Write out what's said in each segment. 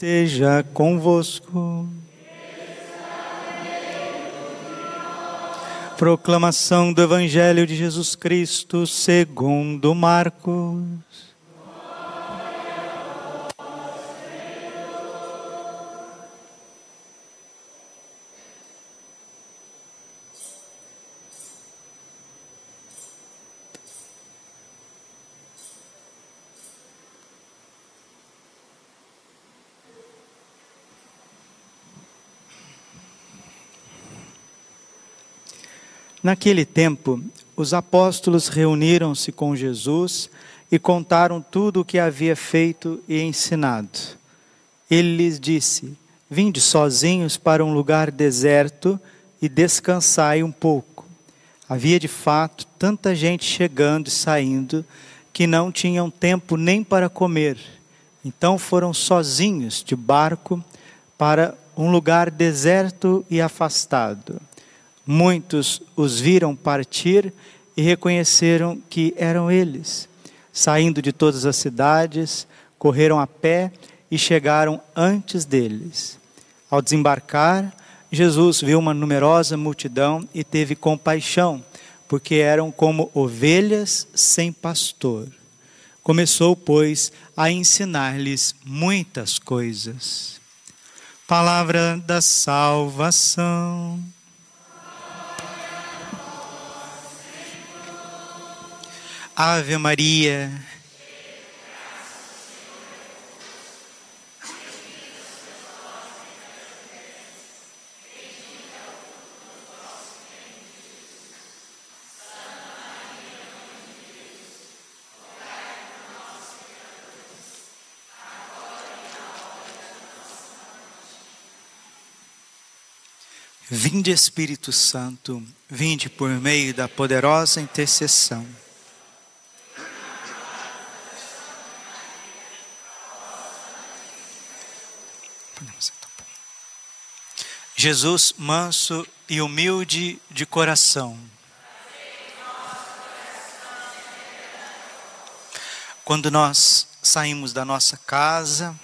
esteja convosco. Proclamação do Evangelho de Jesus Cristo segundo Marcos. Naquele tempo, os apóstolos reuniram-se com Jesus e contaram tudo o que havia feito e ensinado. Ele lhes disse: Vinde sozinhos para um lugar deserto e descansai um pouco. Havia de fato tanta gente chegando e saindo que não tinham tempo nem para comer. Então foram sozinhos de barco para um lugar deserto e afastado. Muitos os viram partir e reconheceram que eram eles. Saindo de todas as cidades, correram a pé e chegaram antes deles. Ao desembarcar, Jesus viu uma numerosa multidão e teve compaixão, porque eram como ovelhas sem pastor. Começou, pois, a ensinar-lhes muitas coisas. Palavra da salvação. Ave Maria. Vinde Espírito Santo, vinde por meio da poderosa intercessão Jesus, manso e humilde de coração. Quando nós saímos da nossa casa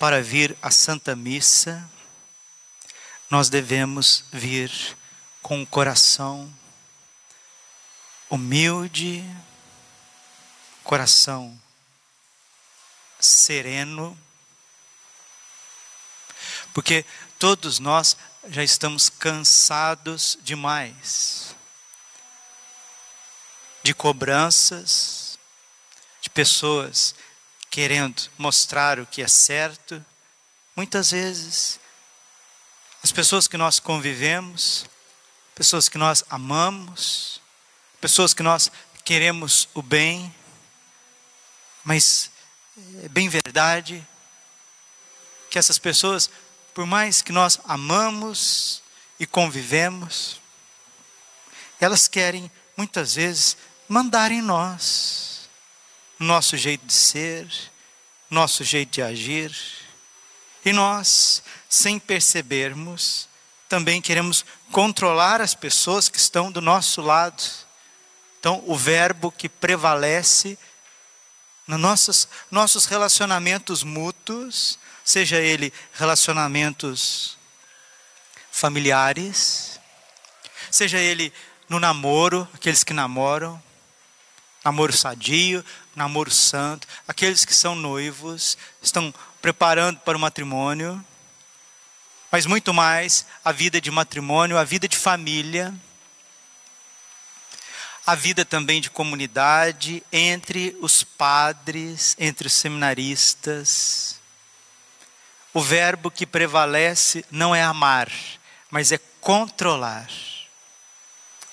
para vir à Santa Missa, nós devemos vir com o coração humilde, coração sereno, porque todos nós já estamos cansados demais de cobranças, de pessoas querendo mostrar o que é certo. Muitas vezes, as pessoas que nós convivemos, pessoas que nós amamos, pessoas que nós queremos o bem, mas é bem verdade que essas pessoas por mais que nós amamos e convivemos, elas querem muitas vezes mandar em nós nosso jeito de ser, nosso jeito de agir. E nós, sem percebermos, também queremos controlar as pessoas que estão do nosso lado. Então, o verbo que prevalece nos nossos, nossos relacionamentos mútuos seja ele relacionamentos familiares, seja ele no namoro, aqueles que namoram, namoro sadio, namoro santo, aqueles que são noivos, estão preparando para o matrimônio, mas muito mais a vida de matrimônio, a vida de família, a vida também de comunidade entre os padres, entre os seminaristas, o verbo que prevalece não é amar, mas é controlar.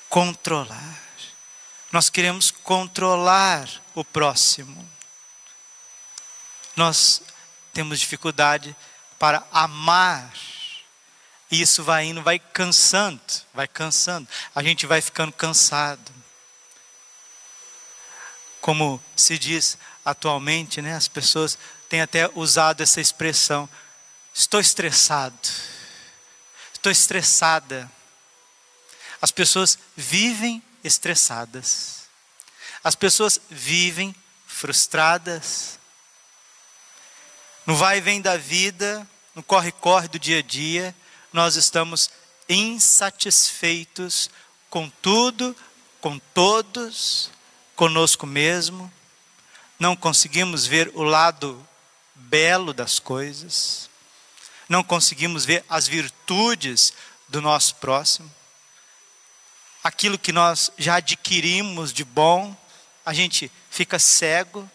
Controlar. Nós queremos controlar o próximo. Nós temos dificuldade para amar. E isso vai indo, vai cansando, vai cansando. A gente vai ficando cansado. Como se diz atualmente, né, as pessoas têm até usado essa expressão: Estou estressado. Estou estressada. As pessoas vivem estressadas. As pessoas vivem frustradas. No vai e vem da vida, no corre-corre do dia a dia, nós estamos insatisfeitos com tudo, com todos, conosco mesmo. Não conseguimos ver o lado belo das coisas. Não conseguimos ver as virtudes do nosso próximo. Aquilo que nós já adquirimos de bom, a gente fica cego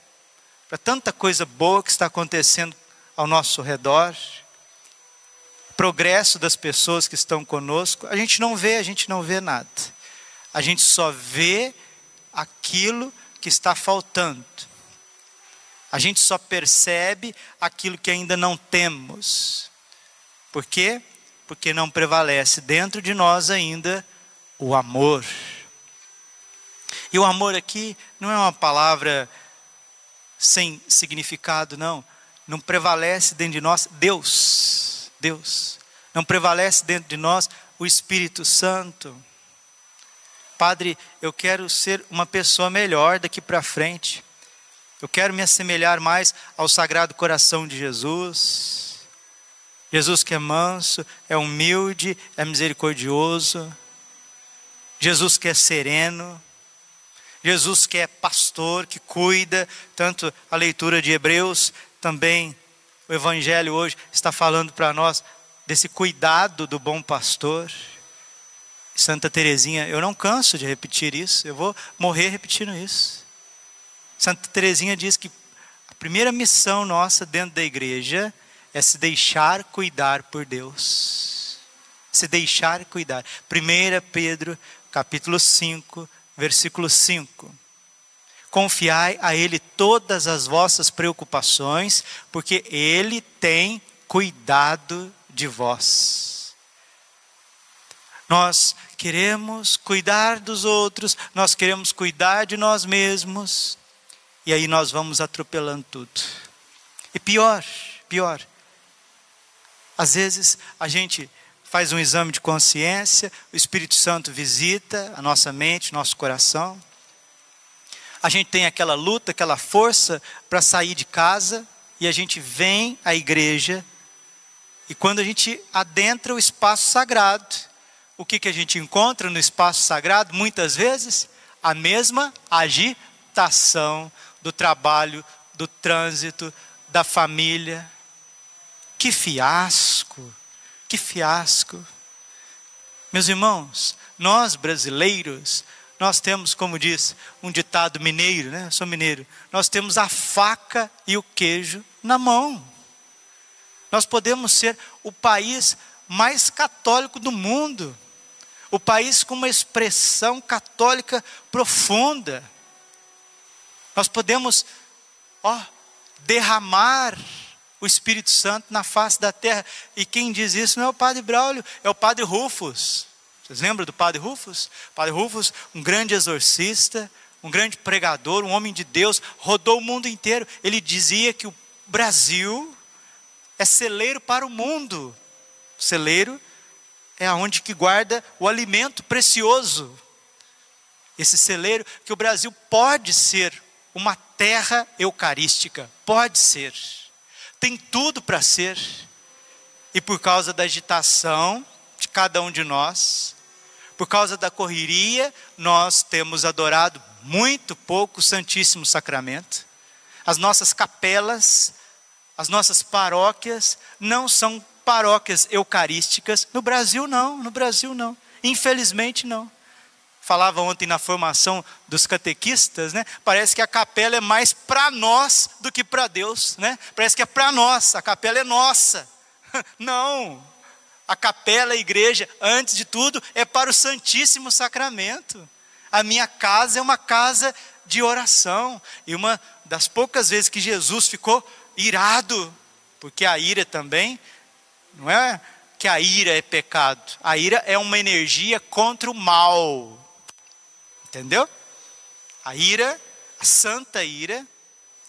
para tanta coisa boa que está acontecendo ao nosso redor progresso das pessoas que estão conosco, a gente não vê, a gente não vê nada. A gente só vê aquilo que está faltando. A gente só percebe aquilo que ainda não temos. Por quê? Porque não prevalece dentro de nós ainda o amor. E o amor aqui não é uma palavra sem significado, não. Não prevalece dentro de nós Deus. Deus. Não prevalece dentro de nós o Espírito Santo. Padre, eu quero ser uma pessoa melhor daqui para frente. Eu quero me assemelhar mais ao Sagrado Coração de Jesus. Jesus que é manso, é humilde, é misericordioso. Jesus que é sereno. Jesus que é pastor, que cuida, tanto a leitura de Hebreus também o Evangelho hoje está falando para nós desse cuidado do bom pastor. Santa Teresinha, eu não canso de repetir isso, eu vou morrer repetindo isso. Santa Teresinha diz que a primeira missão nossa dentro da igreja é se deixar cuidar por Deus. Se deixar cuidar. 1 Pedro, capítulo 5, versículo 5. Confiai a Ele todas as vossas preocupações, porque Ele tem cuidado de vós. Nós queremos cuidar dos outros, nós queremos cuidar de nós mesmos, e aí nós vamos atropelando tudo. E pior, pior, às vezes a gente faz um exame de consciência, o Espírito Santo visita a nossa mente, nosso coração, a gente tem aquela luta, aquela força para sair de casa e a gente vem à igreja. E quando a gente adentra o espaço sagrado, o que, que a gente encontra no espaço sagrado? Muitas vezes, a mesma agitação do trabalho, do trânsito, da família. Que fiasco, que fiasco. Meus irmãos, nós brasileiros, nós temos, como diz um ditado mineiro, né? Sou mineiro. Nós temos a faca e o queijo na mão. Nós podemos ser o país mais católico do mundo. O país com uma expressão católica profunda. Nós podemos, ó, derramar o Espírito Santo na face da terra. E quem diz isso não é o Padre Braulio, é o Padre Rufus. Vocês lembram do Padre Rufus? Padre Rufus, um grande exorcista, um grande pregador, um homem de Deus, rodou o mundo inteiro. Ele dizia que o Brasil é celeiro para o mundo. celeiro é aonde que guarda o alimento precioso. Esse celeiro que o Brasil pode ser uma terra eucarística, pode ser. Tem tudo para ser. E por causa da agitação de cada um de nós, por causa da correria, nós temos adorado muito pouco o Santíssimo Sacramento. As nossas capelas, as nossas paróquias não são paróquias eucarísticas. No Brasil, não. No Brasil, não. Infelizmente, não. Falava ontem na formação dos catequistas, né? Parece que a capela é mais para nós do que para Deus, né? Parece que é para nós, a capela é nossa. Não, a capela, a igreja, antes de tudo, é para o Santíssimo Sacramento. A minha casa é uma casa de oração. E uma das poucas vezes que Jesus ficou irado, porque a ira também, não é que a ira é pecado, a ira é uma energia contra o mal. Entendeu? A ira, a santa ira,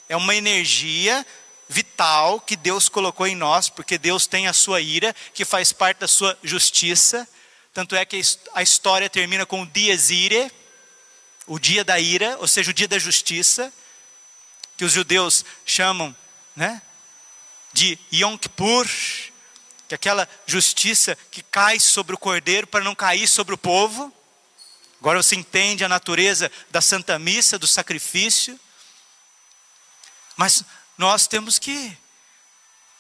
é uma energia vital que Deus colocou em nós, porque Deus tem a sua ira, que faz parte da sua justiça. Tanto é que a história termina com o dies irae, o dia da ira, ou seja, o dia da justiça, que os judeus chamam, né? de Yom Kippur, que é aquela justiça que cai sobre o cordeiro para não cair sobre o povo. Agora você entende a natureza da Santa Missa, do sacrifício. Mas nós temos que,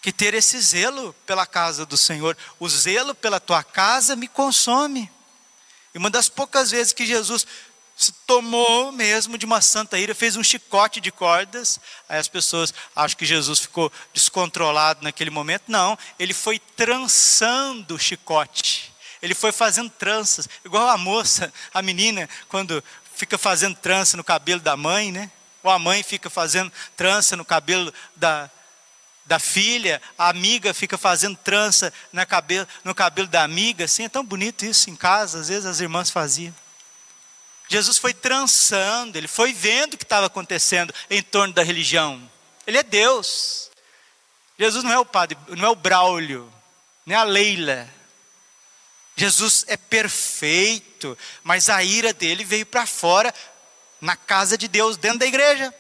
que ter esse zelo pela casa do Senhor. O zelo pela tua casa me consome. E uma das poucas vezes que Jesus se tomou mesmo de uma santa ira, fez um chicote de cordas. Aí as pessoas acham que Jesus ficou descontrolado naquele momento. Não, ele foi trançando o chicote. Ele foi fazendo tranças, igual a moça, a menina, quando fica fazendo trança no cabelo da mãe, né? Ou a mãe fica fazendo trança no cabelo da, da filha, a amiga fica fazendo trança na cabelo, no cabelo da amiga, assim, é tão bonito isso em casa, às vezes as irmãs faziam. Jesus foi trançando, ele foi vendo o que estava acontecendo em torno da religião. Ele é Deus. Jesus não é o padre, não é o Braulio, não é a Leila. Jesus é perfeito, mas a ira dele veio para fora, na casa de Deus, dentro da igreja,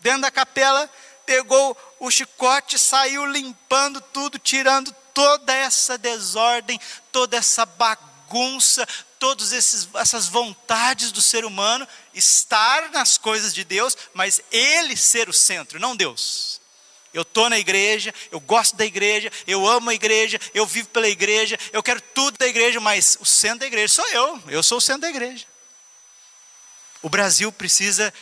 dentro da capela, pegou o chicote, saiu limpando tudo, tirando toda essa desordem, toda essa bagunça, todas essas vontades do ser humano, estar nas coisas de Deus, mas ele ser o centro, não Deus. Eu estou na igreja, eu gosto da igreja, eu amo a igreja, eu vivo pela igreja, eu quero tudo da igreja, mas o centro da igreja sou eu, eu sou o centro da igreja. O Brasil precisa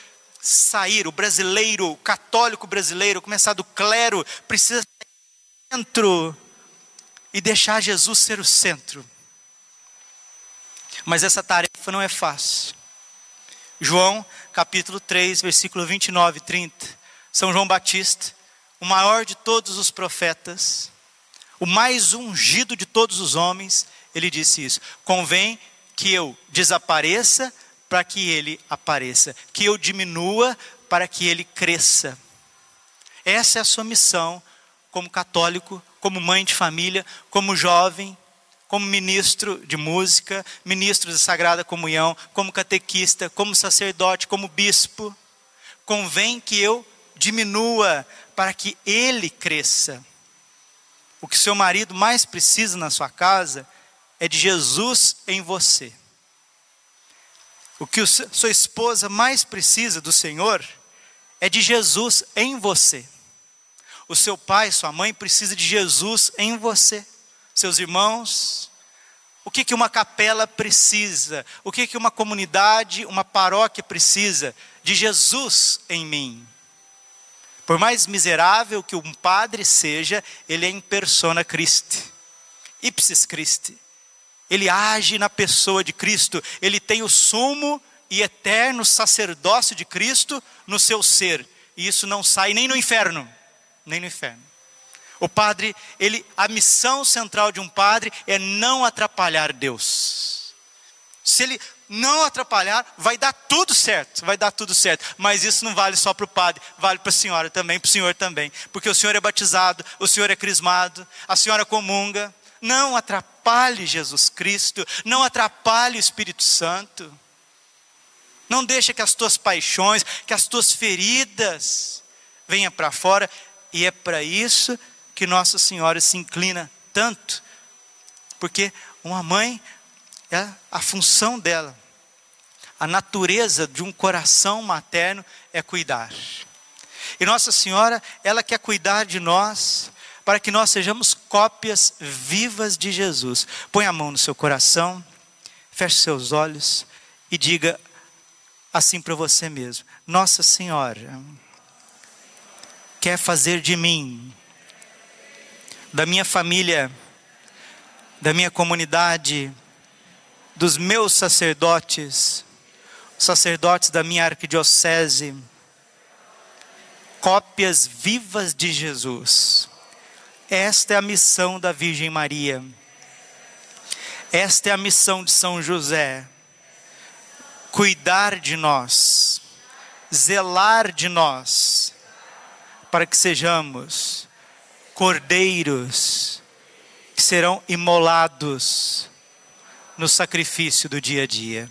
sair, o brasileiro, o católico brasileiro, começar do clero, precisa sair dentro e deixar Jesus ser o centro. Mas essa tarefa não é fácil. João, capítulo 3, versículo 29 e 30. São João Batista, o maior de todos os profetas, o mais ungido de todos os homens, ele disse isso: convém que eu desapareça para que ele apareça, que eu diminua para que ele cresça. Essa é a sua missão como católico, como mãe de família, como jovem, como ministro de música, ministro da Sagrada Comunhão, como catequista, como sacerdote, como bispo. Convém que eu diminua para que ele cresça. O que seu marido mais precisa na sua casa é de Jesus em você. O que sua esposa mais precisa do Senhor é de Jesus em você. O seu pai, sua mãe precisa de Jesus em você seus irmãos, o que, que uma capela precisa, o que, que uma comunidade, uma paróquia precisa de Jesus em mim. Por mais miserável que um padre seja, ele é em persona Christi, ipsis Christi. Ele age na pessoa de Cristo, ele tem o sumo e eterno sacerdócio de Cristo no seu ser, e isso não sai nem no inferno, nem no inferno. O padre, ele, a missão central de um padre é não atrapalhar Deus. Se ele não atrapalhar, vai dar tudo certo, vai dar tudo certo. Mas isso não vale só para o padre, vale para a senhora também, para o senhor também. Porque o senhor é batizado, o senhor é crismado, a senhora comunga. Não atrapalhe Jesus Cristo, não atrapalhe o Espírito Santo. Não deixe que as tuas paixões, que as tuas feridas venham para fora. E é para isso que Nossa Senhora se inclina tanto, porque uma mãe, é a função dela, a natureza de um coração materno é cuidar. E Nossa Senhora, ela quer cuidar de nós, para que nós sejamos cópias vivas de Jesus. Põe a mão no seu coração, feche seus olhos e diga assim para você mesmo: Nossa Senhora quer fazer de mim da minha família, da minha comunidade, dos meus sacerdotes, sacerdotes da minha arquidiocese, cópias vivas de Jesus. Esta é a missão da Virgem Maria. Esta é a missão de São José. Cuidar de nós, zelar de nós, para que sejamos cordeiros que serão imolados no sacrifício do dia a dia.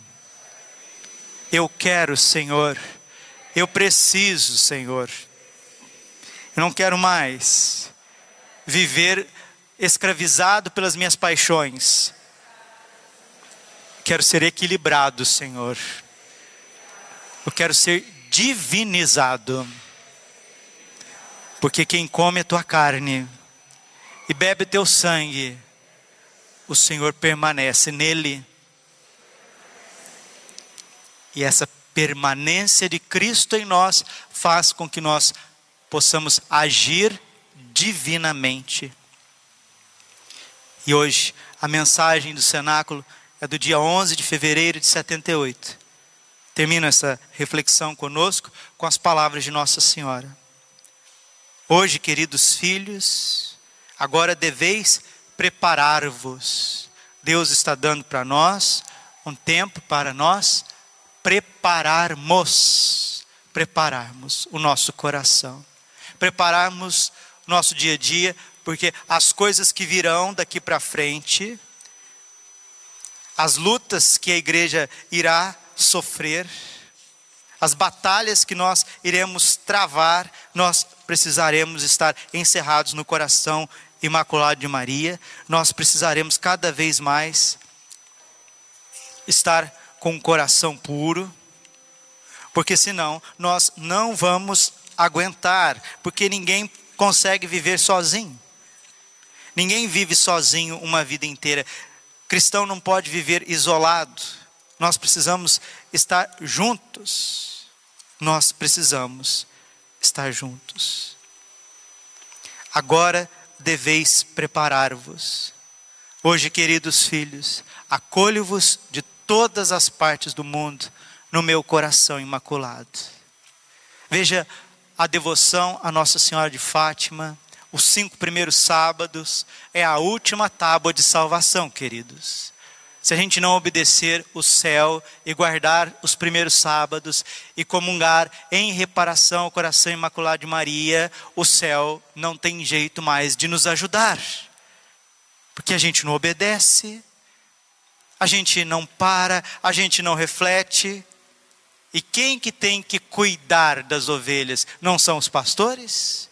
Eu quero, Senhor, eu preciso, Senhor. Eu não quero mais viver escravizado pelas minhas paixões. Quero ser equilibrado, Senhor. Eu quero ser divinizado. Porque quem come a tua carne e bebe teu sangue, o Senhor permanece nele. E essa permanência de Cristo em nós faz com que nós possamos agir divinamente. E hoje, a mensagem do cenáculo é do dia 11 de fevereiro de 78. Termino essa reflexão conosco com as palavras de Nossa Senhora. Hoje, queridos filhos, agora deveis preparar-vos. Deus está dando para nós um tempo para nós prepararmos, prepararmos o nosso coração, prepararmos o nosso dia a dia, porque as coisas que virão daqui para frente, as lutas que a igreja irá sofrer, as batalhas que nós iremos travar, nós precisaremos estar encerrados no coração imaculado de Maria, nós precisaremos cada vez mais estar com o coração puro, porque senão nós não vamos aguentar, porque ninguém consegue viver sozinho. Ninguém vive sozinho uma vida inteira. Cristão não pode viver isolado. Nós precisamos estar juntos. Nós precisamos estar juntos. Agora deveis preparar-vos. Hoje, queridos filhos, acolho-vos de todas as partes do mundo no meu coração imaculado. Veja a devoção a Nossa Senhora de Fátima, os cinco primeiros sábados, é a última tábua de salvação, queridos. Se a gente não obedecer o céu e guardar os primeiros sábados e comungar em reparação ao coração imaculado de Maria, o céu não tem jeito mais de nos ajudar. Porque a gente não obedece, a gente não para, a gente não reflete. E quem que tem que cuidar das ovelhas? Não são os pastores?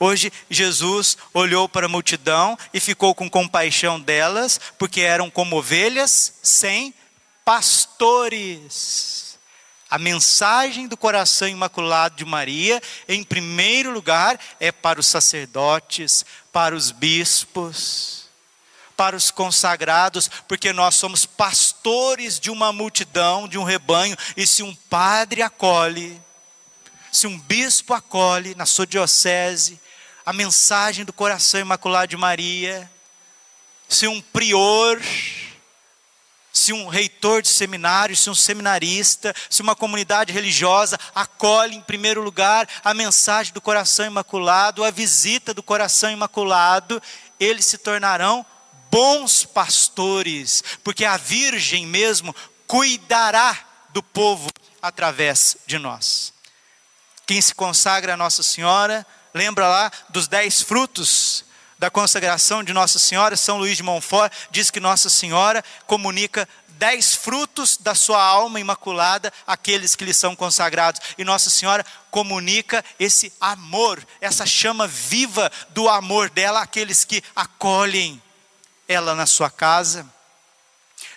Hoje Jesus olhou para a multidão e ficou com compaixão delas, porque eram como ovelhas sem pastores. A mensagem do coração imaculado de Maria, em primeiro lugar, é para os sacerdotes, para os bispos para os consagrados, porque nós somos pastores de uma multidão, de um rebanho, e se um padre acolhe, se um bispo acolhe na sua diocese a mensagem do coração imaculado de Maria, se um prior, se um reitor de seminário, se um seminarista, se uma comunidade religiosa acolhe em primeiro lugar a mensagem do coração imaculado, a visita do coração imaculado, eles se tornarão bons pastores, porque a Virgem mesmo cuidará do povo através de nós. Quem se consagra a Nossa Senhora, lembra lá dos dez frutos da consagração de Nossa Senhora, São Luís de Montfort diz que Nossa Senhora comunica dez frutos da sua alma imaculada àqueles que lhe são consagrados. E Nossa Senhora comunica esse amor, essa chama viva do amor dela àqueles que acolhem ela na sua casa.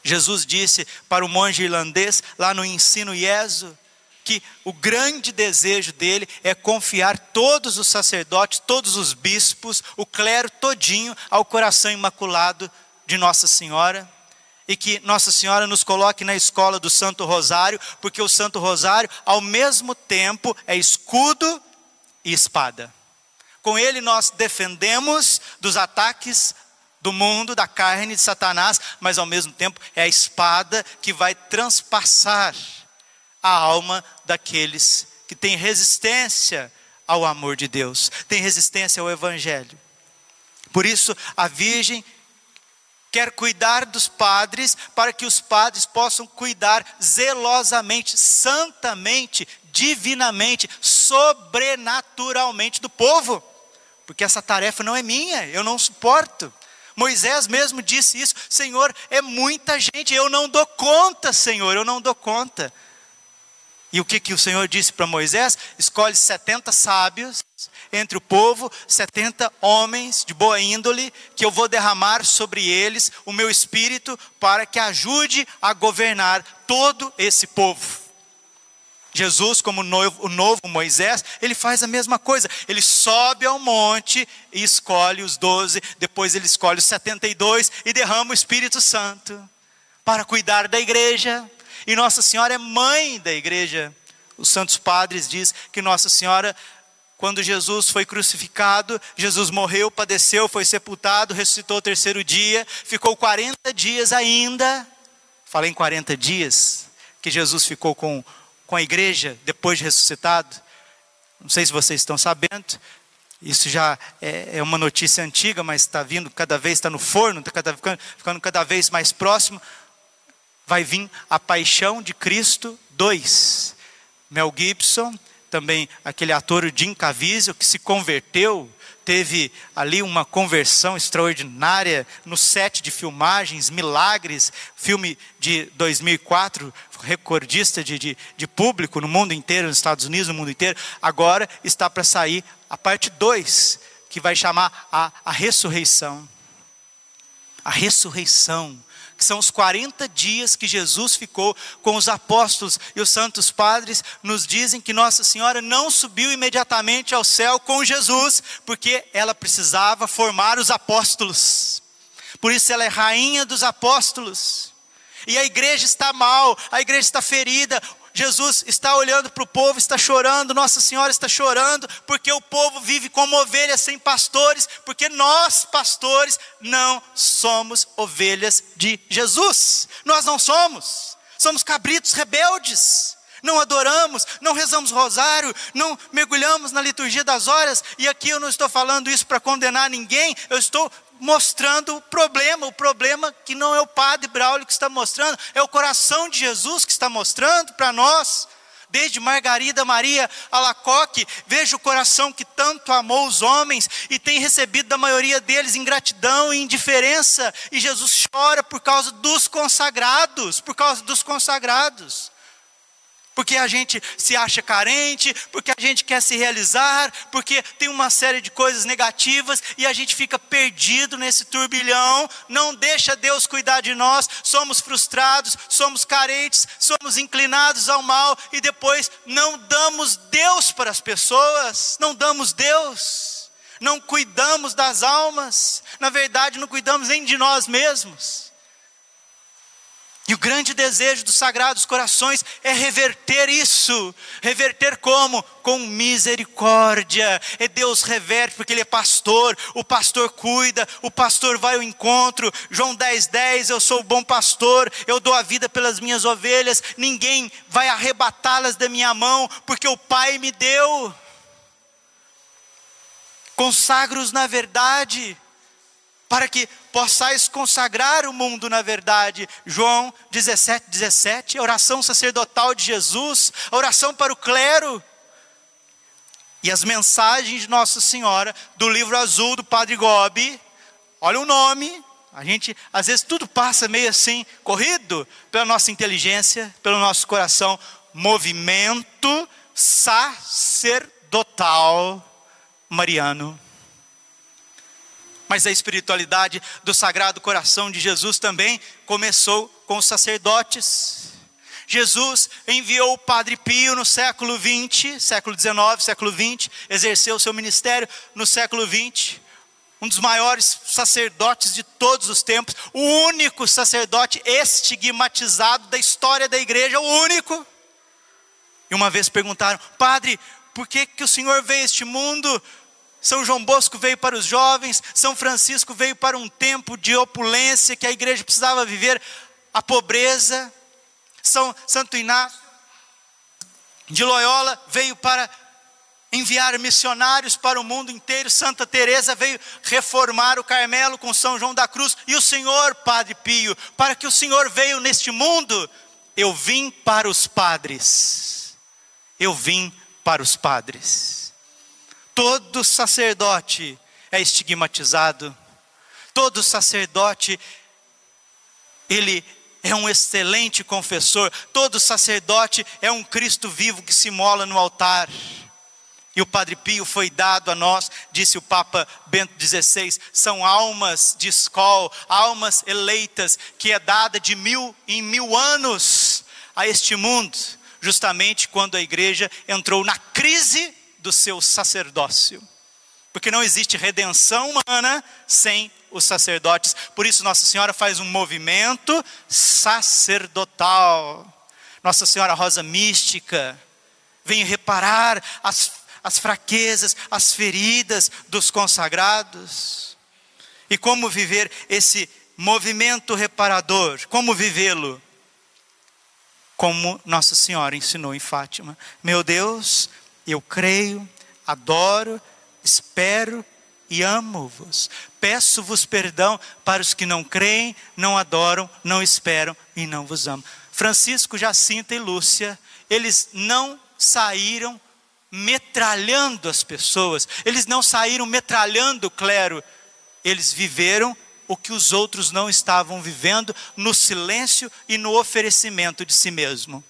Jesus disse para o monge irlandês, lá no ensino Ieso, que o grande desejo dele é confiar todos os sacerdotes, todos os bispos, o clero todinho ao coração imaculado de Nossa Senhora e que Nossa Senhora nos coloque na escola do Santo Rosário, porque o Santo Rosário, ao mesmo tempo, é escudo e espada. Com ele nós defendemos dos ataques do mundo, da carne de Satanás, mas ao mesmo tempo é a espada que vai transpassar a alma daqueles que têm resistência ao amor de Deus, têm resistência ao Evangelho. Por isso, a Virgem quer cuidar dos padres, para que os padres possam cuidar zelosamente, santamente, divinamente, sobrenaturalmente do povo, porque essa tarefa não é minha, eu não suporto. Moisés mesmo disse isso: Senhor, é muita gente, eu não dou conta, Senhor, eu não dou conta. E o que, que o Senhor disse para Moisés? Escolhe 70 sábios entre o povo, 70 homens de boa índole, que eu vou derramar sobre eles o meu espírito para que ajude a governar todo esse povo. Jesus, como noivo, o novo Moisés, ele faz a mesma coisa. Ele sobe ao monte e escolhe os doze, depois ele escolhe os setenta e dois e derrama o Espírito Santo para cuidar da igreja. E Nossa Senhora é mãe da igreja. Os santos padres diz que Nossa Senhora quando Jesus foi crucificado, Jesus morreu, padeceu, foi sepultado, ressuscitou o terceiro dia, ficou 40 dias ainda. Falei em 40 dias que Jesus ficou com, com a igreja depois de ressuscitado. Não sei se vocês estão sabendo, isso já é, é uma notícia antiga, mas está vindo cada vez, está no forno, está ficando, ficando cada vez mais próximo. Vai vir a paixão de Cristo 2. Mel Gibson também aquele ator Jim Caviezel que se converteu, teve ali uma conversão extraordinária no set de filmagens, Milagres, filme de 2004, recordista de, de, de público no mundo inteiro, nos Estados Unidos, no mundo inteiro. Agora está para sair a parte 2, que vai chamar a, a ressurreição. A ressurreição que são os 40 dias que Jesus ficou com os apóstolos e os santos padres, nos dizem que Nossa Senhora não subiu imediatamente ao céu com Jesus, porque ela precisava formar os apóstolos. Por isso ela é rainha dos apóstolos. E a igreja está mal, a igreja está ferida, Jesus está olhando para o povo, está chorando, Nossa Senhora está chorando, porque o povo vive como ovelhas sem pastores, porque nós, pastores, não somos ovelhas de Jesus. Nós não somos, somos cabritos rebeldes. Não adoramos, não rezamos rosário, não mergulhamos na liturgia das horas, e aqui eu não estou falando isso para condenar ninguém, eu estou mostrando o problema, o problema que não é o padre Braulio que está mostrando, é o coração de Jesus que está mostrando para nós. Desde Margarida Maria Alacoque, veja o coração que tanto amou os homens e tem recebido da maioria deles ingratidão e indiferença, e Jesus chora por causa dos consagrados, por causa dos consagrados porque a gente se acha carente, porque a gente quer se realizar, porque tem uma série de coisas negativas e a gente fica perdido nesse turbilhão, não deixa Deus cuidar de nós, somos frustrados, somos carentes, somos inclinados ao mal e depois não damos Deus para as pessoas, não damos Deus, não cuidamos das almas, na verdade não cuidamos nem de nós mesmos. E o grande desejo dos sagrados corações é reverter isso. Reverter como? Com misericórdia. E Deus reverte porque Ele é pastor. O pastor cuida, o pastor vai ao encontro. João 10, 10, eu sou o bom pastor, eu dou a vida pelas minhas ovelhas. Ninguém vai arrebatá-las da minha mão, porque o Pai me deu. Consagros na verdade para que possais consagrar o mundo na verdade. João 17, 17, a oração sacerdotal de Jesus, a oração para o clero. E as mensagens de Nossa Senhora do livro azul do Padre Gobi, olha o nome, a gente, às vezes, tudo passa meio assim, corrido pela nossa inteligência, pelo nosso coração. Movimento sacerdotal mariano mas a espiritualidade do Sagrado Coração de Jesus também começou com os sacerdotes. Jesus enviou o Padre Pio no século 20, século 19, século 20, exerceu seu ministério no século 20, um dos maiores sacerdotes de todos os tempos, o único sacerdote estigmatizado da história da igreja, o único. E uma vez perguntaram, Padre, por que, que o Senhor veio a este mundo são João Bosco veio para os jovens, São Francisco veio para um tempo de opulência que a igreja precisava viver a pobreza. São Santo Inácio de Loyola veio para enviar missionários para o mundo inteiro. Santa Teresa veio reformar o Carmelo com São João da Cruz e o Senhor, Padre Pio, para que o Senhor veio neste mundo, eu vim para os padres. Eu vim para os padres. Todo sacerdote é estigmatizado. Todo sacerdote ele é um excelente confessor. Todo sacerdote é um Cristo vivo que se mola no altar. E o Padre Pio foi dado a nós, disse o Papa Bento XVI, são almas de escola, almas eleitas, que é dada de mil em mil anos a este mundo, justamente quando a igreja entrou na crise do seu sacerdócio. Porque não existe redenção humana sem os sacerdotes. Por isso, Nossa Senhora faz um movimento sacerdotal. Nossa Senhora Rosa Mística vem reparar as as fraquezas, as feridas dos consagrados. E como viver esse movimento reparador? Como vivê-lo? Como Nossa Senhora ensinou em Fátima. Meu Deus, eu creio, adoro, espero e amo-vos. Peço-vos perdão para os que não creem, não adoram, não esperam e não vos amam. Francisco, Jacinta e Lúcia, eles não saíram metralhando as pessoas, eles não saíram metralhando o clero, eles viveram o que os outros não estavam vivendo no silêncio e no oferecimento de si mesmo.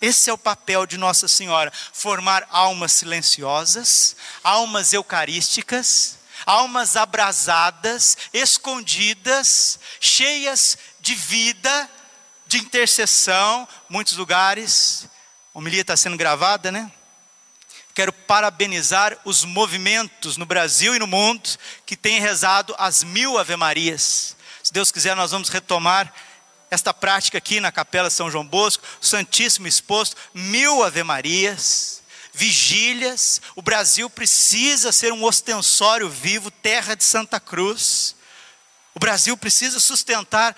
Esse é o papel de Nossa Senhora: formar almas silenciosas, almas eucarísticas, almas abrasadas, escondidas, cheias de vida, de intercessão. Muitos lugares, a homilia está sendo gravada, né? quero parabenizar os movimentos no Brasil e no mundo que têm rezado as mil Ave-Marias. Se Deus quiser, nós vamos retomar esta prática aqui na Capela São João Bosco, Santíssimo exposto, mil Ave-Marias, vigílias. O Brasil precisa ser um ostensório vivo, terra de Santa Cruz. O Brasil precisa sustentar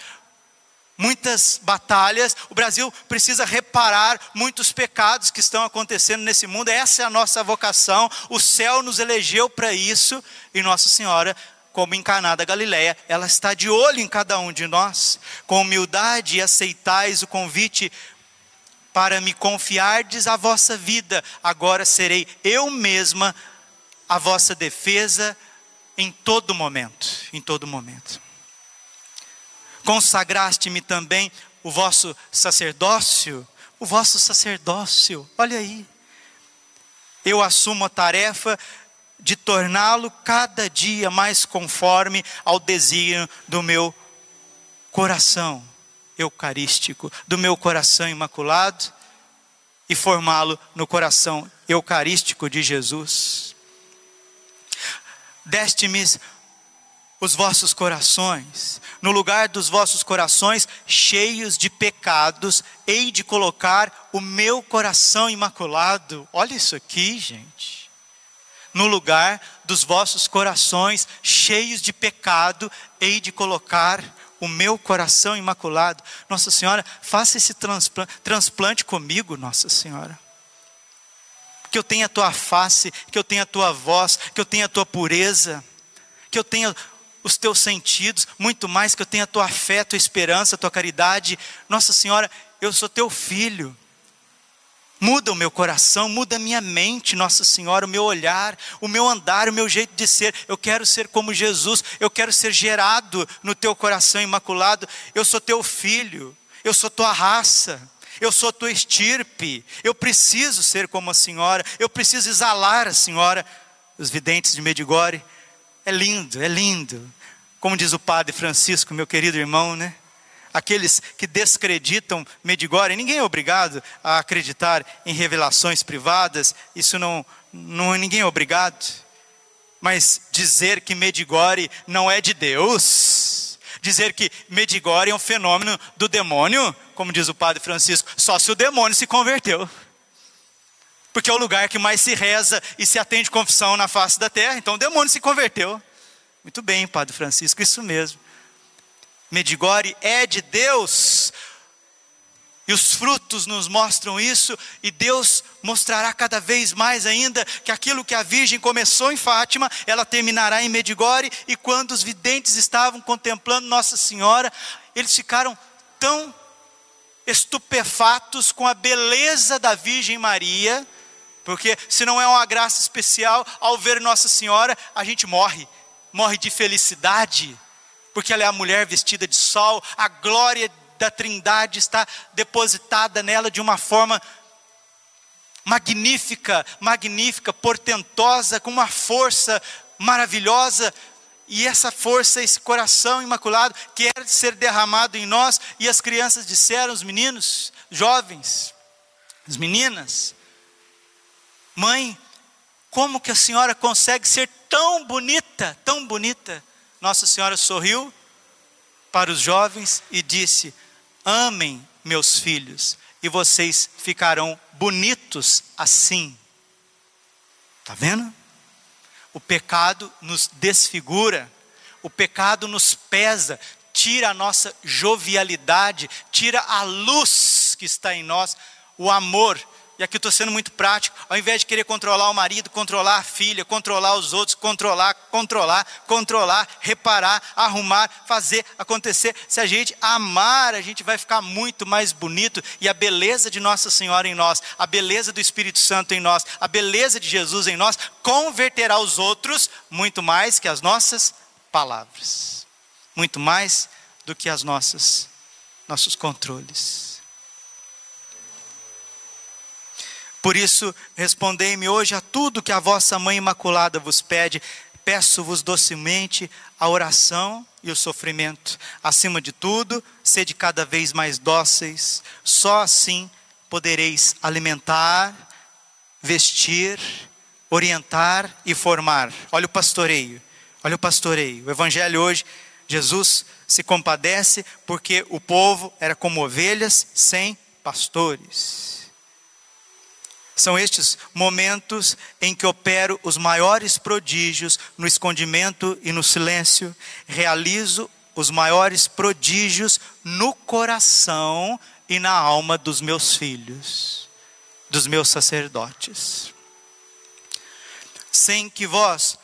muitas batalhas, o Brasil precisa reparar muitos pecados que estão acontecendo nesse mundo. Essa é a nossa vocação. O céu nos elegeu para isso e Nossa Senhora como encarnada Galileia, ela está de olho em cada um de nós. Com humildade aceitais o convite para me confiardes a vossa vida. Agora serei eu mesma a vossa defesa em todo momento, em todo momento consagraste-me também o vosso sacerdócio, o vosso sacerdócio, olha aí. Eu assumo a tarefa de torná-lo cada dia mais conforme ao desígnio do meu coração eucarístico, do meu coração imaculado e formá-lo no coração eucarístico de Jesus. Deste-me os vossos corações, no lugar dos vossos corações cheios de pecados, hei de colocar o meu coração imaculado. Olha isso aqui, gente. No lugar dos vossos corações cheios de pecado, hei de colocar o meu coração imaculado. Nossa Senhora, faça esse transplante, transplante comigo, Nossa Senhora. Que eu tenha a tua face, que eu tenha a tua voz, que eu tenha a tua pureza, que eu tenha os teus sentidos, muito mais que eu tenha a tua fé, a tua esperança, a tua caridade. Nossa Senhora, eu sou teu filho. Muda o meu coração, muda a minha mente, Nossa Senhora, o meu olhar, o meu andar, o meu jeito de ser. Eu quero ser como Jesus, eu quero ser gerado no teu coração imaculado. Eu sou teu filho, eu sou tua raça, eu sou tua estirpe. Eu preciso ser como a Senhora, eu preciso exalar a Senhora. Os videntes de Medigore é lindo, é lindo. Como diz o padre Francisco, meu querido irmão, né? Aqueles que descreditam Medigore, ninguém é obrigado a acreditar em revelações privadas, isso não, não ninguém é obrigado. Mas dizer que Medigore não é de Deus, dizer que Medigore é um fenômeno do demônio, como diz o padre Francisco, só se o demônio se converteu porque é o lugar que mais se reza e se atende confissão na face da terra. Então o demônio se converteu. Muito bem, Padre Francisco, isso mesmo. Medigore é de Deus. E os frutos nos mostram isso, e Deus mostrará cada vez mais ainda que aquilo que a Virgem começou em Fátima, ela terminará em Medigore, e quando os videntes estavam contemplando Nossa Senhora, eles ficaram tão estupefatos com a beleza da Virgem Maria, porque se não é uma graça especial, ao ver Nossa Senhora, a gente morre, morre de felicidade, porque ela é a mulher vestida de sol, a glória da Trindade está depositada nela de uma forma magnífica, magnífica, portentosa, com uma força maravilhosa, e essa força, esse coração imaculado quer ser derramado em nós, e as crianças disseram, os meninos, jovens, as meninas, mãe, como que a senhora consegue ser tão bonita, tão bonita? Nossa Senhora sorriu para os jovens e disse: Amem meus filhos, e vocês ficarão bonitos assim. Está vendo? O pecado nos desfigura, o pecado nos pesa, tira a nossa jovialidade, tira a luz que está em nós, o amor e aqui estou sendo muito prático, ao invés de querer controlar o marido, controlar a filha, controlar os outros, controlar, controlar, controlar, reparar, arrumar, fazer acontecer. Se a gente amar, a gente vai ficar muito mais bonito e a beleza de Nossa Senhora em nós, a beleza do Espírito Santo em nós, a beleza de Jesus em nós, converterá os outros muito mais que as nossas palavras, muito mais do que as nossas nossos controles. Por isso, respondei-me hoje a tudo que a vossa mãe imaculada vos pede. Peço-vos docemente a oração e o sofrimento. Acima de tudo, sede cada vez mais dóceis. Só assim podereis alimentar, vestir, orientar e formar. Olha o pastoreio. Olha o pastoreio. O evangelho hoje, Jesus se compadece porque o povo era como ovelhas sem pastores. São estes momentos em que opero os maiores prodígios no escondimento e no silêncio, realizo os maiores prodígios no coração e na alma dos meus filhos, dos meus sacerdotes. Sem que vós,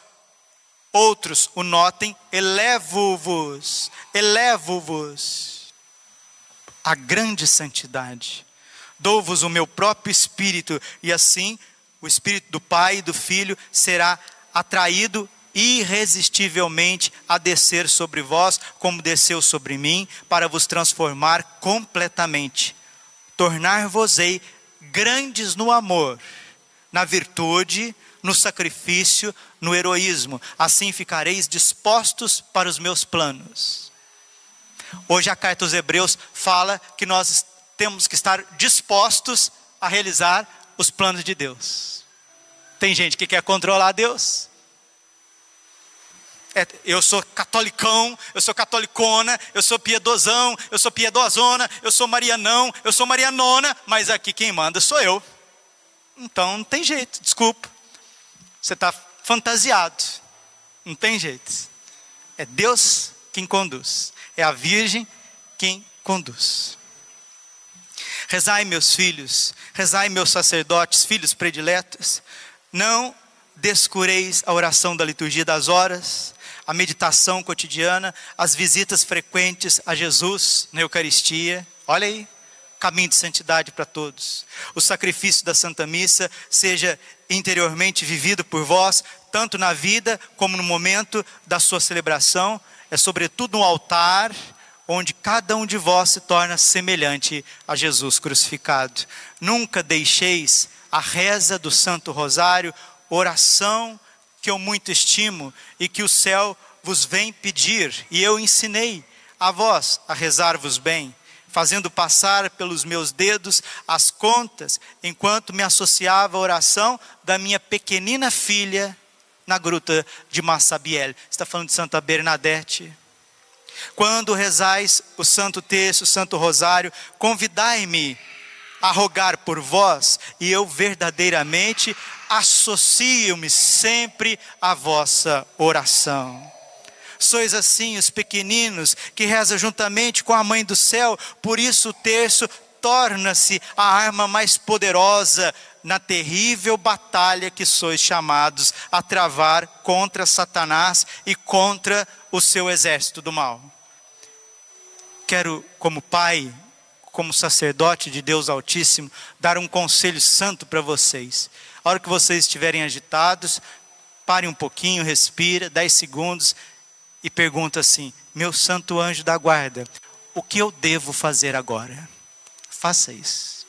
outros, o notem, elevo-vos, elevo-vos a grande santidade Dou-vos o meu próprio espírito, e assim o espírito do Pai e do Filho será atraído irresistivelmente a descer sobre vós, como desceu sobre mim, para vos transformar completamente. Tornar-vos-ei grandes no amor, na virtude, no sacrifício, no heroísmo. Assim ficareis dispostos para os meus planos. Hoje a carta aos Hebreus fala que nós temos que estar dispostos a realizar os planos de Deus. Tem gente que quer controlar Deus. É, eu sou catolicão, eu sou catolicona, eu sou piedosão, eu sou piedosona, eu sou marianão, eu sou marianona, mas aqui quem manda sou eu. Então não tem jeito, desculpa. Você está fantasiado. Não tem jeito. É Deus quem conduz. É a Virgem quem conduz. Rezai, meus filhos, rezai, meus sacerdotes, filhos prediletos, não descureis a oração da liturgia das horas, a meditação cotidiana, as visitas frequentes a Jesus na Eucaristia. Olha aí, caminho de santidade para todos. O sacrifício da Santa Missa seja interiormente vivido por vós, tanto na vida como no momento da sua celebração. É sobretudo no altar onde cada um de vós se torna semelhante a Jesus crucificado. Nunca deixeis a reza do Santo Rosário, oração que eu muito estimo e que o céu vos vem pedir, e eu ensinei a vós a rezar-vos bem, fazendo passar pelos meus dedos as contas, enquanto me associava à oração da minha pequenina filha na gruta de Massabiel. Está falando de Santa Bernadette. Quando rezais o Santo Terço, o Santo Rosário, convidai-me a rogar por vós, e eu verdadeiramente associo-me sempre à vossa oração. Sois assim os pequeninos que rezam juntamente com a Mãe do céu, por isso o terço torna-se a arma mais poderosa na terrível batalha que sois chamados a travar contra Satanás e contra o seu exército do mal. Quero, como pai, como sacerdote de Deus Altíssimo, dar um conselho santo para vocês. A hora que vocês estiverem agitados, pare um pouquinho, respira, 10 segundos e pergunta assim: Meu santo anjo da guarda, o que eu devo fazer agora? Faça isso.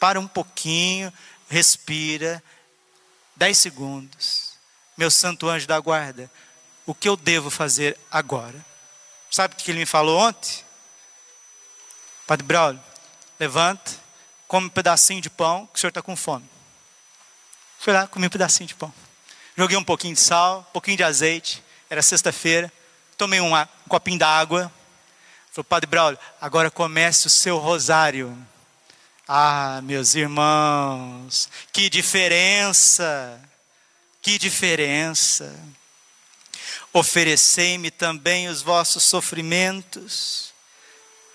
Para um pouquinho, respira, dez segundos. Meu santo anjo da guarda, o que eu devo fazer agora? Sabe o que ele me falou ontem? Padre Braulio, levanta, come um pedacinho de pão, que o senhor está com fome. Fui lá, comi um pedacinho de pão. Joguei um pouquinho de sal, um pouquinho de azeite. Era sexta-feira. Tomei um, um copinho d'água. Falei, Padre Braulio, agora comece o seu rosário. Ah, meus irmãos, que diferença! Que diferença! Oferecei-me também os vossos sofrimentos,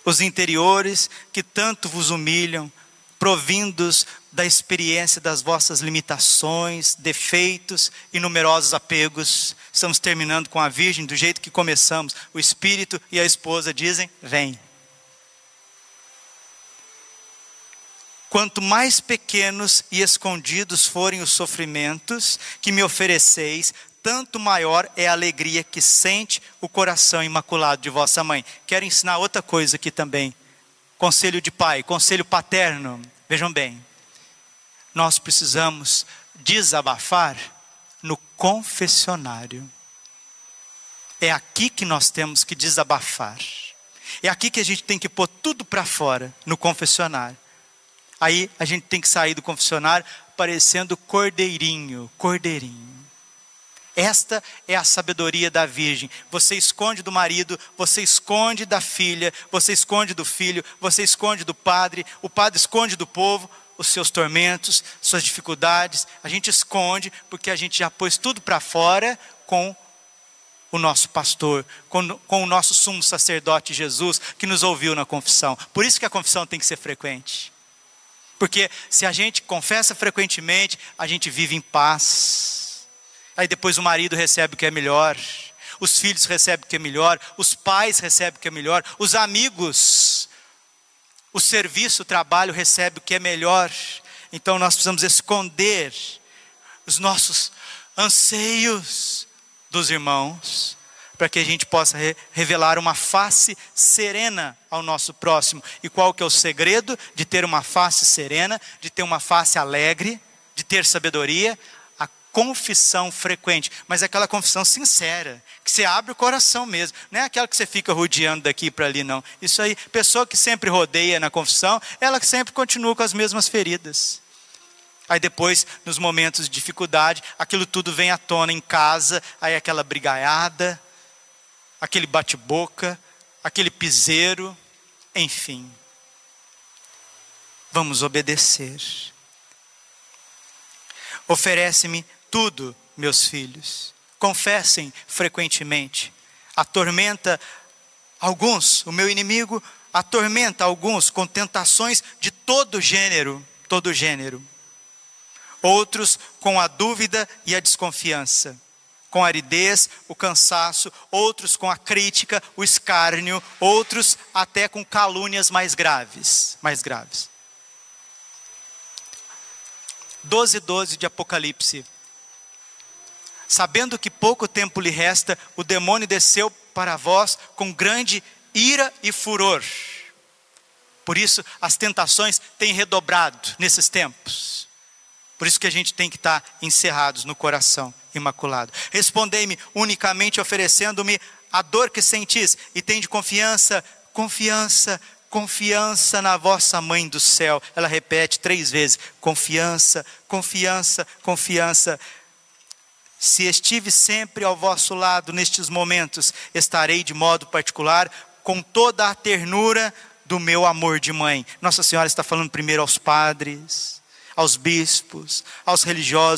os interiores que tanto vos humilham, provindos da experiência das vossas limitações, defeitos e numerosos apegos. Estamos terminando com a Virgem do jeito que começamos. O Espírito e a esposa dizem: Vem. Quanto mais pequenos e escondidos forem os sofrimentos que me ofereceis, tanto maior é a alegria que sente o coração imaculado de vossa mãe. Quero ensinar outra coisa aqui também. Conselho de pai, conselho paterno. Vejam bem, nós precisamos desabafar no confessionário. É aqui que nós temos que desabafar. É aqui que a gente tem que pôr tudo para fora, no confessionário. Aí a gente tem que sair do confessionário parecendo cordeirinho, cordeirinho. Esta é a sabedoria da virgem. Você esconde do marido, você esconde da filha, você esconde do filho, você esconde do padre, o padre esconde do povo os seus tormentos, suas dificuldades. A gente esconde porque a gente já pôs tudo para fora com o nosso pastor, com, com o nosso sumo sacerdote Jesus, que nos ouviu na confissão. Por isso que a confissão tem que ser frequente. Porque se a gente confessa frequentemente, a gente vive em paz. Aí depois o marido recebe o que é melhor, os filhos recebem o que é melhor, os pais recebem o que é melhor, os amigos, o serviço, o trabalho recebe o que é melhor. Então nós precisamos esconder os nossos anseios dos irmãos para que a gente possa re revelar uma face serena ao nosso próximo. E qual que é o segredo de ter uma face serena, de ter uma face alegre, de ter sabedoria? Confissão frequente, mas é aquela confissão sincera, que você abre o coração mesmo, não é aquela que você fica rodeando daqui para ali, não. Isso aí, pessoa que sempre rodeia na confissão, ela sempre continua com as mesmas feridas. Aí depois, nos momentos de dificuldade, aquilo tudo vem à tona em casa, aí aquela brigaiada, aquele bate-boca, aquele piseiro, enfim. Vamos obedecer. Oferece-me tudo, meus filhos. Confessem frequentemente. Atormenta alguns, o meu inimigo atormenta alguns com tentações de todo gênero, todo gênero. Outros com a dúvida e a desconfiança com a aridez, o cansaço, outros com a crítica, o escárnio, outros até com calúnias mais graves, mais graves. 12, 12 de Apocalipse. Sabendo que pouco tempo lhe resta, o demônio desceu para vós com grande ira e furor. Por isso, as tentações têm redobrado nesses tempos. Por isso que a gente tem que estar encerrados no coração imaculado. Respondei-me unicamente oferecendo-me a dor que sentis e tende confiança, confiança, confiança na vossa mãe do céu. Ela repete três vezes: confiança, confiança, confiança. Se estive sempre ao vosso lado nestes momentos, estarei de modo particular com toda a ternura do meu amor de mãe. Nossa Senhora está falando primeiro aos padres, aos bispos, aos religiosos